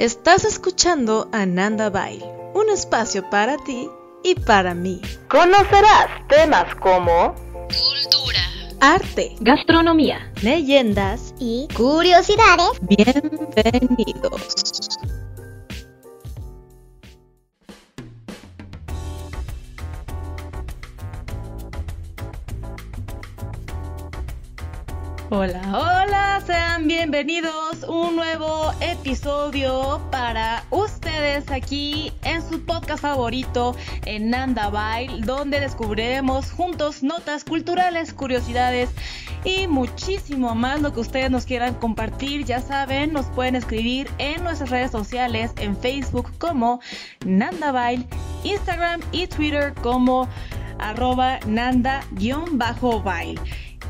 Estás escuchando Ananda Bail, un espacio para ti y para mí. Conocerás temas como cultura, arte, gastronomía, leyendas y curiosidades. Bienvenidos. Hola, hola, sean bienvenidos un nuevo episodio para ustedes aquí en su podcast favorito en Nanda Bail, donde descubriremos juntos notas culturales, curiosidades y muchísimo más lo que ustedes nos quieran compartir. Ya saben, nos pueden escribir en nuestras redes sociales, en Facebook como Nanda Bail, Instagram y Twitter como arroba nanda-bail.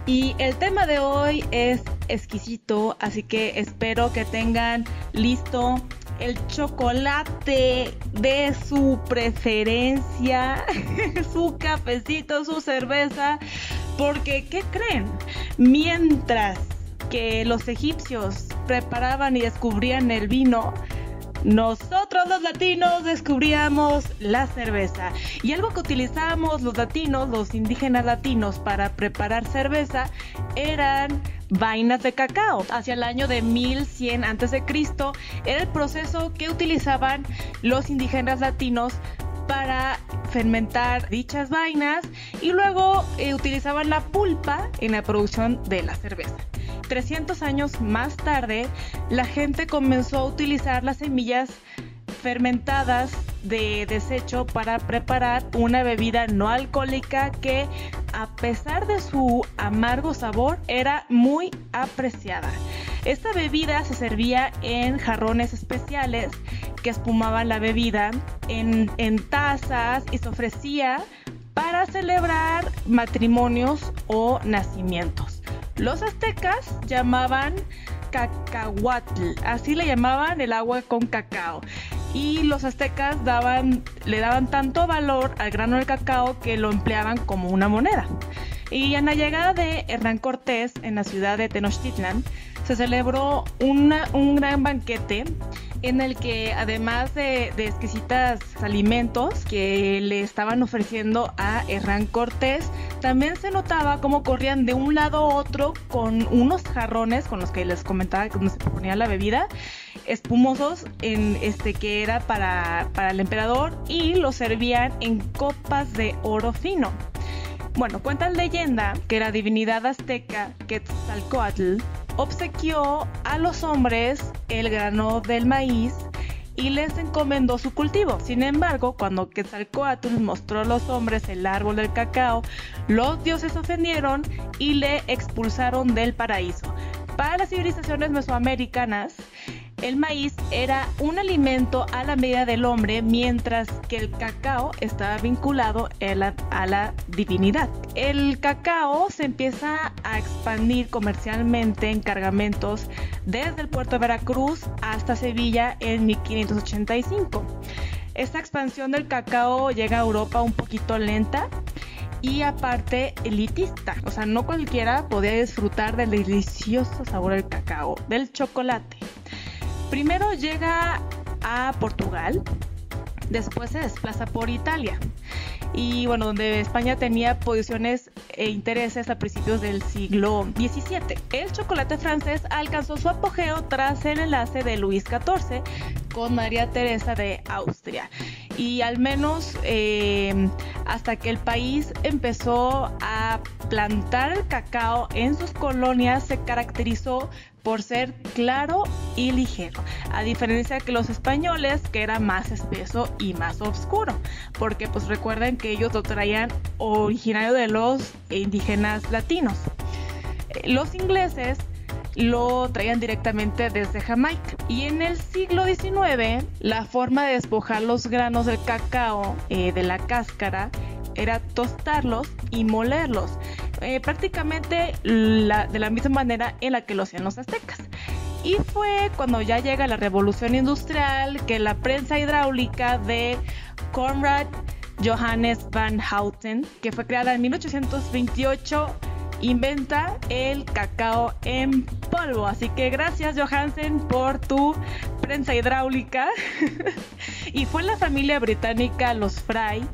Y el tema de hoy es exquisito, así que espero que tengan listo el chocolate de su preferencia, su cafecito, su cerveza, porque ¿qué creen? Mientras que los egipcios preparaban y descubrían el vino, nosotros los latinos descubríamos la cerveza y algo que utilizábamos los latinos, los indígenas latinos para preparar cerveza eran vainas de cacao. Hacia el año de 1100 a.C. era el proceso que utilizaban los indígenas latinos para fermentar dichas vainas y luego eh, utilizaban la pulpa en la producción de la cerveza. 300 años más tarde, la gente comenzó a utilizar las semillas fermentadas de desecho para preparar una bebida no alcohólica que a pesar de su amargo sabor era muy apreciada. Esta bebida se servía en jarrones especiales que espumaban la bebida en, en tazas y se ofrecía para celebrar matrimonios o nacimientos. Los aztecas llamaban cacahuatl, así le llamaban el agua con cacao. Y los aztecas le daban tanto valor al grano del cacao que lo empleaban como una moneda. Y en la llegada de Hernán Cortés en la ciudad de Tenochtitlan, se celebró un gran banquete en el que además de, de exquisitas alimentos que le estaban ofreciendo a Hernán Cortés, también se notaba cómo corrían de un lado a otro con unos jarrones con los que les comentaba que se ponía la bebida espumosos en este que era para, para el emperador y los servían en copas de oro fino. Bueno, cuenta la leyenda que la divinidad azteca Quetzalcoatl obsequió a los hombres el grano del maíz y les encomendó su cultivo. Sin embargo, cuando Quetzalcoatl mostró a los hombres el árbol del cacao, los dioses ofendieron y le expulsaron del paraíso. Para las civilizaciones mesoamericanas, el maíz era un alimento a la medida del hombre, mientras que el cacao estaba vinculado a la, divinidad. El cacao se empieza a expandir comercialmente en cargamentos desde el puerto de Veracruz hasta Sevilla en 1585. Esta expansión del cacao llega a Europa un poquito lenta y aparte elitista. O sea, no cualquiera podía disfrutar del delicioso sabor del cacao, del chocolate. Primero llega a Portugal, después se desplaza por Italia. Y bueno, donde España tenía posiciones e intereses a principios del siglo XVII. El chocolate francés alcanzó su apogeo tras el enlace de Luis XIV con María Teresa de Austria. Y al menos eh, hasta que el país empezó a plantar el cacao en sus colonias, se caracterizó por ser claro y ligero, a diferencia que los españoles que era más espeso y más oscuro, porque pues recuerden que ellos lo traían originario de los indígenas latinos. Eh, los ingleses lo traían directamente desde Jamaica. Y en el siglo XIX, la forma de despojar los granos del cacao eh, de la cáscara era tostarlos y molerlos. Eh, prácticamente de la misma manera en la que lo hacían los aztecas. Y fue cuando ya llega la revolución industrial que la prensa hidráulica de Conrad Johannes van Houten, que fue creada en 1828, inventa el cacao en polvo. Así que gracias Johansen por tu prensa hidráulica. y fue la familia británica, los Fry,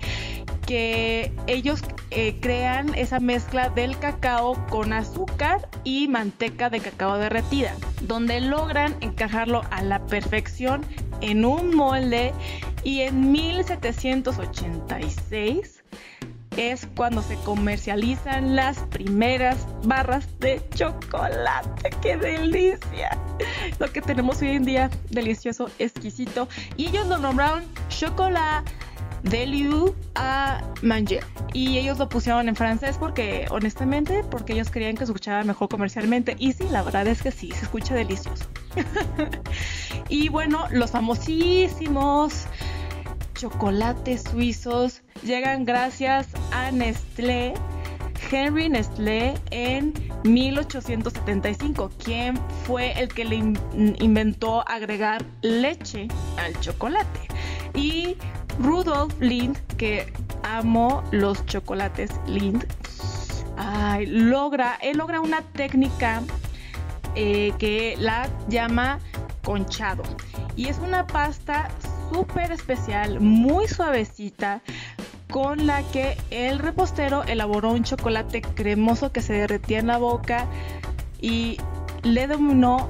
que ellos eh, crean esa mezcla del cacao con azúcar y manteca de cacao derretida, donde logran encajarlo a la perfección en un molde y en 1786 es cuando se comercializan las primeras barras de chocolate. ¡Qué delicia! Lo que tenemos hoy en día, delicioso, exquisito. Y ellos lo nombraron chocolate de Liu a Manger. Y ellos lo pusieron en francés porque, honestamente, porque ellos querían que se escuchara mejor comercialmente. Y sí, la verdad es que sí, se escucha delicioso. y bueno, los famosísimos chocolates suizos llegan gracias a Nestlé. Henry Nestlé en 1875, quien fue el que le inventó agregar leche al chocolate. Y Rudolf Lind, que amo los chocolates Lind, logra, él logra una técnica eh, que la llama conchado. Y es una pasta súper especial, muy suavecita, con la que el repostero elaboró un chocolate cremoso que se derretía en la boca y le dominó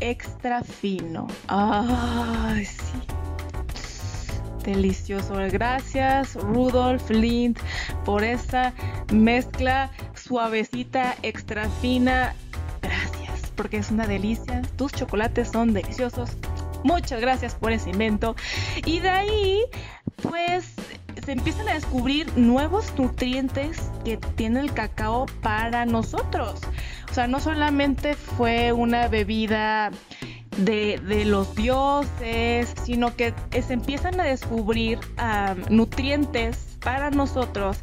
extra fino. Ay, sí. Delicioso. Gracias, Rudolf Lind, por esa mezcla suavecita, extra fina. Gracias, porque es una delicia. Tus chocolates son deliciosos. Muchas gracias por ese invento. Y de ahí, pues se empiezan a descubrir nuevos nutrientes que tiene el cacao para nosotros. O sea, no solamente fue una bebida de, los dioses, sino que se empiezan a descubrir nutrientes para nosotros,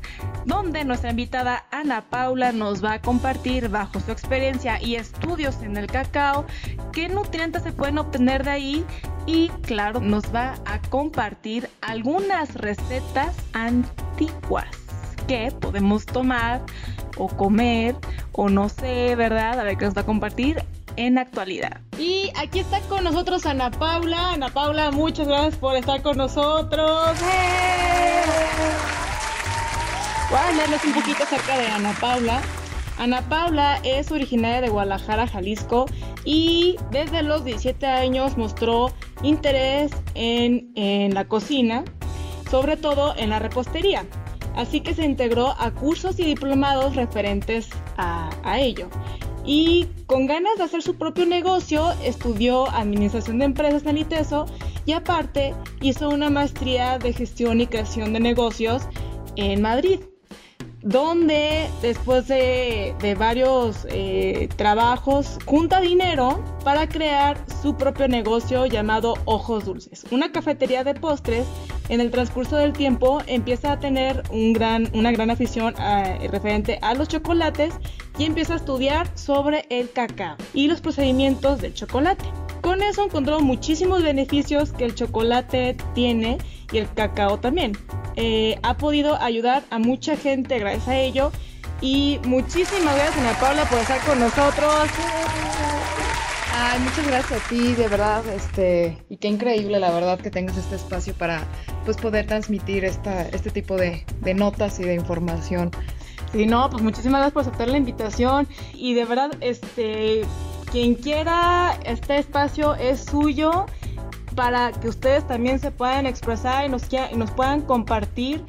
donde nuestra invitada Ana Paula nos va a compartir bajo su experiencia y estudios en el cacao qué nutrientes se pueden obtener de ahí y claro, nos va a compartir algunas recetas antiguas que podemos tomar o comer o no sé, ¿verdad? A ver qué nos va a compartir en actualidad. Y aquí está con nosotros Ana Paula. Ana Paula, muchas gracias por estar con nosotros. ¡Eh! Voy a hablarles un poquito acerca de Ana Paula. Ana Paula es originaria de Guadalajara, Jalisco, y desde los 17 años mostró interés en, en la cocina, sobre todo en la repostería. Así que se integró a cursos y diplomados referentes a, ello y con ganas de hacer su propio negocio estudió administración de empresas en ITESO y aparte hizo una maestría de gestión y creación de negocios en Madrid donde después de, varios eh, trabajos junta dinero para crear su propio negocio llamado Ojos Dulces, una cafetería de postres. En el transcurso del tiempo empieza a tener una gran afición eh, referente a los chocolates y empieza a estudiar sobre el cacao y los procedimientos del chocolate. Con eso encontró muchísimos beneficios que el chocolate tiene y el cacao también. Eh, ha podido ayudar a mucha gente gracias a ello. Y muchísimas gracias, Ana Paula, por estar con nosotros. Ay, muchas gracias a ti, de verdad, este, y qué increíble, la verdad, que tengas este espacio para, pues, poder transmitir esta, este tipo de, notas y de información. Sí, no, pues muchísimas gracias por aceptar la invitación y de verdad, este, quien quiera, este espacio es suyo para que ustedes también se puedan expresar y nos, y nos puedan compartir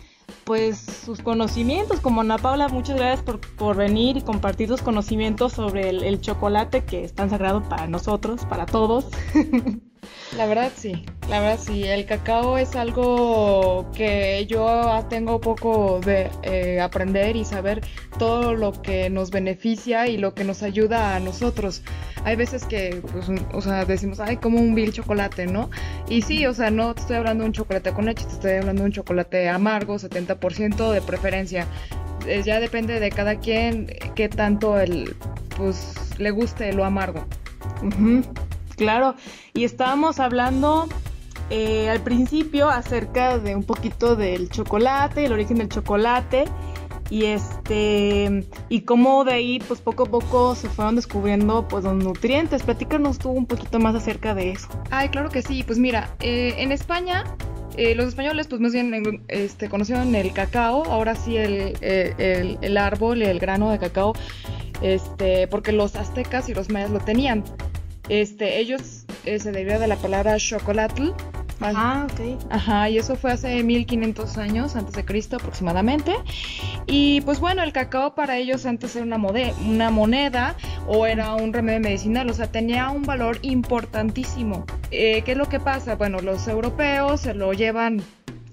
pues sus conocimientos. Como Ana Paula, muchas gracias por, por venir y compartir tus conocimientos sobre el, el, chocolate que es tan sagrado para nosotros, para todos. La verdad sí, la verdad sí, el cacao es algo que yo tengo poco de eh, aprender y saber todo lo que nos beneficia y lo que nos ayuda a nosotros. Hay veces que, pues, o sea, decimos, ay, como un vil chocolate, ¿no? Y sí, o sea, no te estoy hablando de un chocolate con leche, te estoy hablando de un chocolate amargo, 70% de preferencia. ya depende de cada quien qué tanto el, pues, le guste lo amargo. Claro, y estábamos hablando eh, al principio acerca de un poquito del chocolate, el origen del chocolate. y este y cómo de ahí pues poco a poco se fueron descubriendo pues los nutrientes. Platícanos tú un poquito más acerca de eso. Ay, claro que sí. Pues mira, eh, en España eh, los españoles pues más bien este, conocieron el cacao, ahora sí el, el, el árbol, el grano de cacao, este, porque los aztecas y los mayas lo tenían. Este, ellos eh, se deriva de la palabra chocolatl. Ah, ok. Ajá, y eso fue hace 1500 años antes de Cristo aproximadamente. Y pues bueno, el cacao para ellos antes era una, una moneda o era un remedio medicinal, o sea, tenía un valor importantísimo. Eh, ¿Qué es lo que pasa? Bueno, los europeos se lo llevan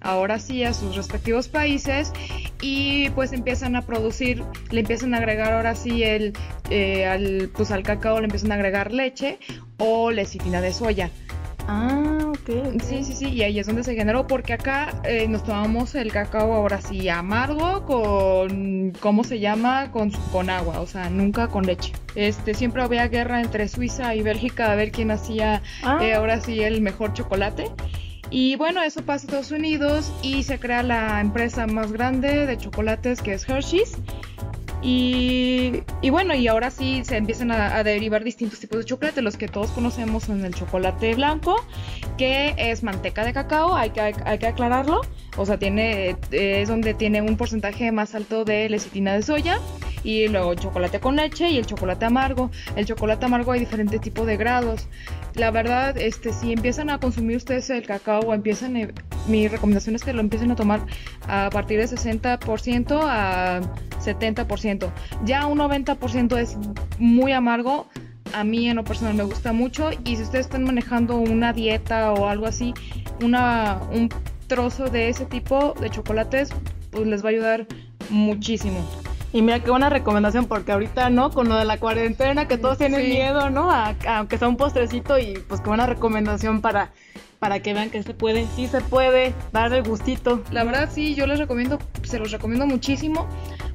ahora sí a sus respectivos países y pues empiezan a producir, le empiezan a agregar ahora sí el, eh, al, pues al cacao le empiezan a agregar leche o lecitina de soya. Ah, ok. Sí, sí, sí, y ahí es donde se generó, porque acá eh, nos tomamos el cacao ahora sí amargo con, ¿cómo se llama? Con, con agua, o sea, nunca con leche. Este, siempre había guerra entre Suiza y Bélgica a ver quién hacía Ah. eh, ahora sí el mejor chocolate. Y bueno, eso pasa a Estados Unidos y se crea la empresa más grande de chocolates que es Hershey's. Y, y bueno, y ahora sí se empiezan a, a derivar distintos tipos de chocolate, los que todos conocemos son el chocolate blanco, que es manteca de cacao, hay que, hay que aclararlo, o sea, tiene, eh, es donde tiene un porcentaje más alto de lecitina de soya, y luego chocolate con leche y el chocolate amargo. El chocolate amargo hay diferentes tipos de grados. La verdad, este, si empiezan a consumir ustedes el cacao o empiezan, eh, mi recomendación es que lo empiecen a tomar a partir de 60% a 70%. Ya un 90% es muy amargo. A mí en lo personal me gusta mucho y si ustedes están manejando una dieta o algo así, una, un trozo de ese tipo de chocolates, pues les va a ayudar muchísimo. Y mira qué buena recomendación, porque ahorita, ¿no? Con lo de la cuarentena, que todos tienen Sí. miedo, ¿no? A, a- aunque sea un postrecito y pues qué buena recomendación para, para que vean que se puede, sí se puede, dar el gustito. La verdad sí, yo les recomiendo, se los recomiendo muchísimo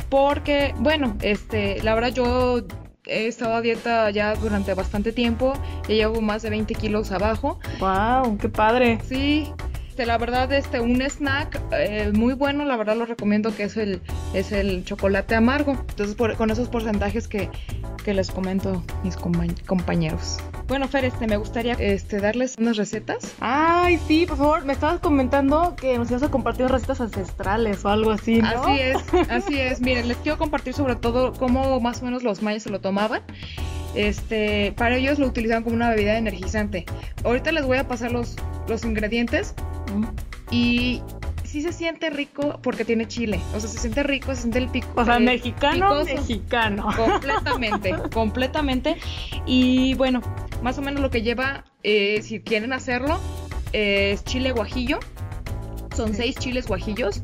porque, bueno, este, la verdad yo he estado a dieta ya durante bastante tiempo, ya llevo más de 20 kilos abajo. Wow, qué padre. Sí, este, la verdad, este, un snack eh, muy bueno, la verdad lo recomiendo que es el, es el chocolate amargo. Entonces, por- con esos porcentajes que, que les comento mis compa- compañeros. Bueno, Fer, este, me gustaría este, darles unas recetas. Ay, sí, por favor, me estabas comentando que nos ibas a compartir recetas ancestrales o algo así, ¿no? Así es, así es. Miren, les quiero compartir sobre todo cómo más o menos los mayas se lo tomaban. Este, para ellos lo utilizaban como una bebida energizante. Ahorita les voy a pasar los, los ingredientes Mm. y sí se siente rico porque tiene chile. O sea, se siente rico, se siente el pico. O sea, el mexicano, picoso. mexicano. Completamente, completamente. Y bueno, más o menos lo que lleva, eh, si quieren hacerlo, eh, es chile guajillo. Son seis chiles guajillos.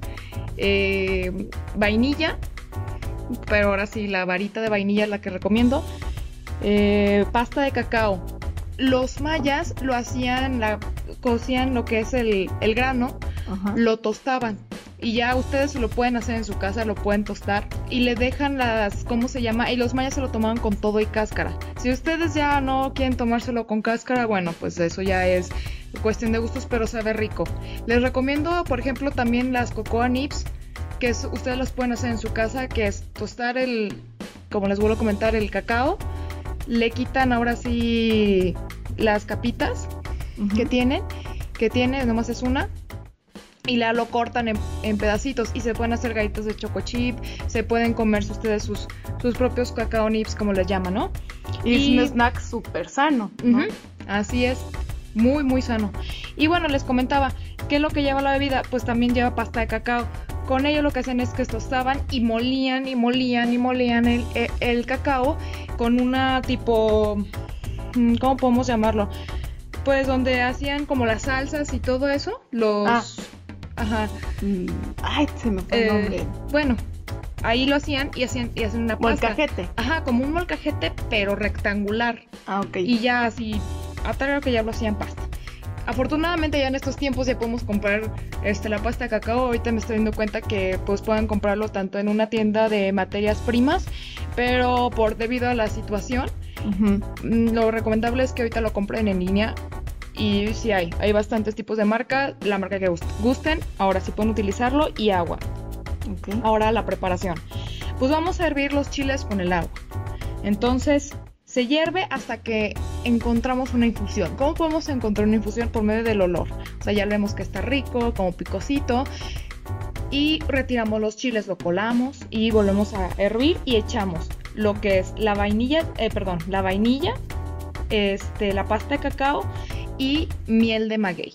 eh, vainilla. Pero ahora sí, la varita de vainilla es la que recomiendo. eh, pasta de cacao. Los mayas lo hacían, la, cocían lo que es el, el grano Ajá. lo tostaban. Y ya ustedes lo pueden hacer en su casa, lo pueden tostar. Y le dejan las, ¿cómo se llama? Y los mayas se lo tomaban con todo y cáscara. Si ustedes ya no quieren tomárselo con cáscara, bueno, pues eso ya es cuestión de gustos, pero sabe rico. Les recomiendo, por ejemplo, también las cocoa nips, que es- ustedes las pueden hacer en su casa, que es tostar el, como les vuelvo a comentar, el cacao. Le quitan ahora sí las capitas Que tienen, que tiene, nomás es una, y la lo cortan en, en pedacitos y se pueden hacer galletas de choco chip, se pueden comerse ustedes sus, sus propios cacao nips, como les llaman, ¿no? Y, y- es un snack súper sano, Así es, muy, muy sano. Y bueno, les comentaba, ¿qué es lo que lleva la bebida? Pues también lleva pasta de cacao. Con ello lo que hacían es que tostaban y molían y molían y molían el, el- el cacao con una tipo, mm, ¿cómo podemos llamarlo? Pues donde hacían como las salsas y todo eso, los... Ah. Ajá. Mm, Ay, se me fue el eh, nombre. bueno, ahí lo hacían y hacían, y hacen una pasta. Molcajete. Ajá, como un molcajete, pero rectangular Ah, ok. y ya así, a que ya lo hacían pasta. Afortunadamente ya en estos tiempos ya podemos comprar este, la pasta de cacao. Ahorita me estoy dando cuenta que pues pueden comprarlo tanto en una tienda de materias primas, pero por debido a la situación, mm, lo recomendable es que ahorita lo compren en línea. Y sí hay, hay bastantes tipos de marca, la marca que gust- gusten, ahora sí pueden utilizarlo y agua. Ahora la preparación. Pues vamos a hervir los chiles con el agua. Entonces se hierve hasta que encontramos una infusión. ¿Cómo podemos encontrar una infusión? Por medio del olor. O sea, ya vemos que está rico, como picosito. Y retiramos los chiles, lo colamos y volvemos a hervir y echamos lo que es la vainilla, eh, perdón, la vainilla, este, la pasta de cacao y miel de maguey.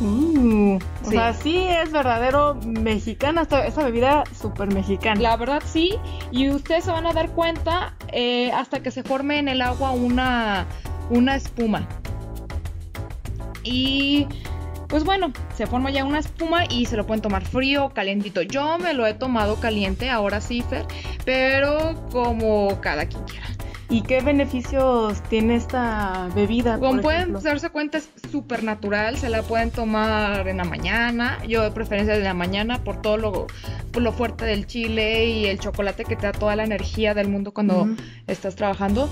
Uh, o sea, sí es verdadero mexicana esta, esa bebida súper mexicana. La verdad sí, y ustedes se van a dar cuenta eh, hasta que se forme en el agua una, una espuma. Y pues bueno, se forma ya una espuma y se lo pueden tomar frío o calientito. Yo me lo he tomado caliente, ahora sí, Fer, pero como cada quien quiera. ¿Y qué beneficios tiene esta bebida? Como pueden ejemplo? darse cuenta, es súper natural. Se la pueden tomar en la mañana. Yo de preferencia en la mañana por todo lo, por lo fuerte del chile y el chocolate que te da toda la energía del mundo cuando estás trabajando.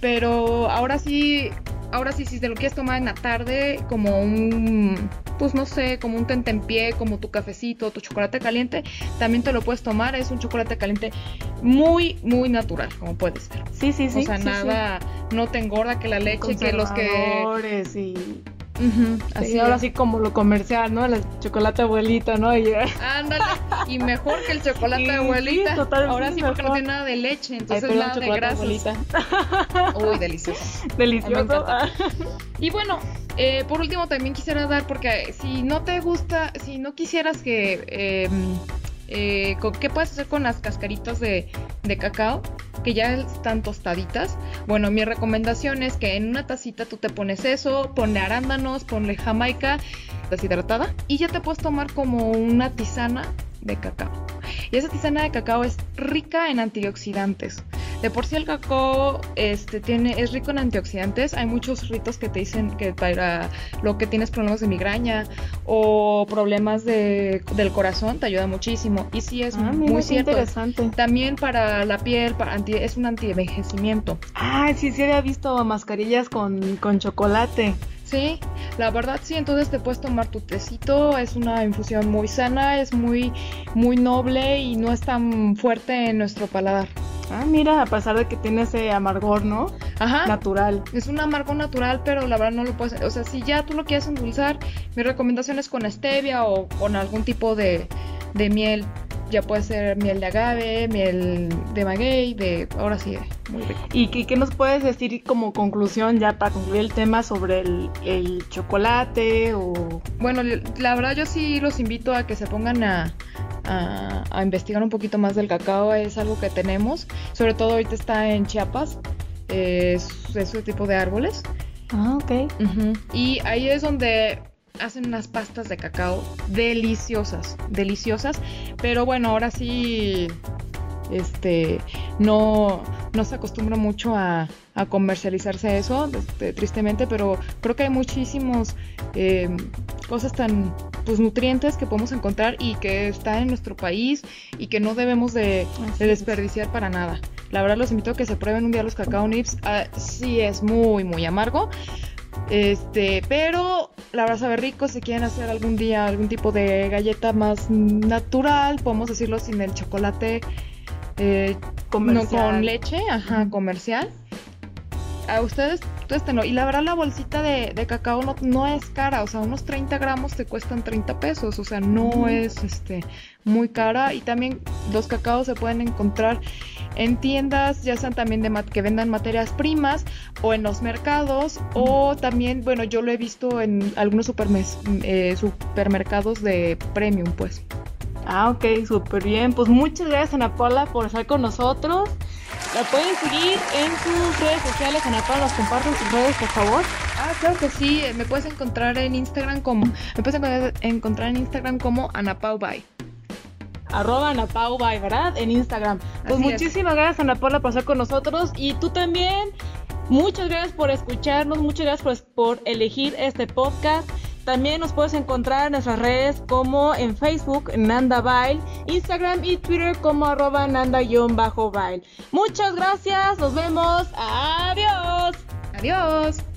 Pero ahora sí, ahora sí, si te lo quieres tomar en la tarde, como un, pues no sé, como un tentempié, como tu cafecito, tu chocolate caliente, también te lo puedes tomar. Es un chocolate caliente muy, muy natural, como puedes ver. Sí, sí, sí. o sea, sí, sí. nada, no te engorda que la leche, que los que... Conservadores así ahora sí como lo comercial, ¿no? El chocolate abuelita, ¿no? Y, Ándale, y mejor que el chocolate sí, abuelita. total, Ahora sí, porque no tiene nada de leche, Ay, entonces perdón, nada de grasas. abuelita. Uy, delicioso. Delicioso. Encanta. Y bueno, eh, por último también quisiera dar, porque si no te gusta, si no quisieras que... eh, eh, ¿Qué puedes hacer con las cascaritas de, de cacao? Que ya están tostaditas. Bueno, mi recomendación es que en una tacita tú te pones eso, ponle arándanos, ponle jamaica deshidratada y ya te puedes tomar como una tisana de cacao. Y esa tisana de cacao es rica en antioxidantes. De por sí el cacao este, tiene, es rico en antioxidantes. Hay muchos ritos que te dicen que para lo que tienes problemas de migraña o problemas de- del corazón te ayuda muchísimo. Y sí es Ah, muy cierto. interesante. También para la piel, para anti- es un anti-envejecimiento. Ah, sí, sí había visto mascarillas con, con chocolate. Sí, la verdad sí, entonces te puedes tomar tu tecito, es una infusión muy sana, es muy, muy noble y no es tan fuerte en nuestro paladar. Ah, mira, a pesar de que tiene ese amargor, ¿no? Ajá. Natural. Es un amargo natural, pero la verdad no lo puedes. O sea, si ya tú lo quieres endulzar, mi recomendación es con stevia o con algún tipo de, de miel. Ya puede ser miel de agave, miel de maguey, de. Ahora sí, muy rico. ¿Y qué, qué nos puedes decir como conclusión ya para concluir el tema sobre el, el chocolate o... Bueno, la verdad yo sí los invito a que se pongan a, a- a investigar un poquito más del cacao. Es algo que tenemos. Sobre todo ahorita está en Chiapas. eh, Es ese tipo de árboles. Ah, ok. Y ahí es donde hacen unas pastas de cacao deliciosas, deliciosas. Pero bueno, ahora sí, este, no, no se acostumbra mucho a, a comercializarse eso, este, tristemente, pero creo que hay muchísimos eh, cosas tan pues nutrientes que podemos encontrar y que están en nuestro país y que no debemos de, desperdiciar para nada. La verdad los invito a que se prueben un día los cacao nips. Ah, sí es muy muy amargo. Este, pero la verdad sabe rico. Si quieren hacer algún día algún tipo de galleta más natural, podemos decirlo sin el chocolate eh, no Comercial. con leche, ajá, comercial. A ustedes, tenlo. Y la verdad, la bolsita de, de cacao no, no es cara. O sea, unos 30 gramos te cuestan 30 pesos. O sea, no es este muy cara. Y también los cacaos se pueden encontrar en tiendas, ya sean también de mat- que vendan materias primas o en los mercados. O también, bueno, yo lo he visto en algunos supermes- eh, supermercados de premium, pues. Ah, ok, súper bien. Pues muchas gracias, Ana Paula, por estar con nosotros. La pueden seguir en sus redes sociales. Ana Paula, nos comparten sus redes, por favor. Ah, claro que sí. eh, Me puedes encontrar en Instagram como. Me puedes encontrar- en Instagram como Anapau Bye. Arroba Ana Pau Bye, ¿verdad? En Instagram. Pues Así es. muchísimas gracias, Ana Paula, por estar con nosotros. Y tú también. Muchas gracias por escucharnos. Muchas gracias por, por elegir este podcast. También nos puedes encontrar en nuestras redes como en Facebook, Nanda Bail, Instagram y Twitter como arroba Nanda-Bail. Muchas gracias, nos vemos. Adiós. Adiós.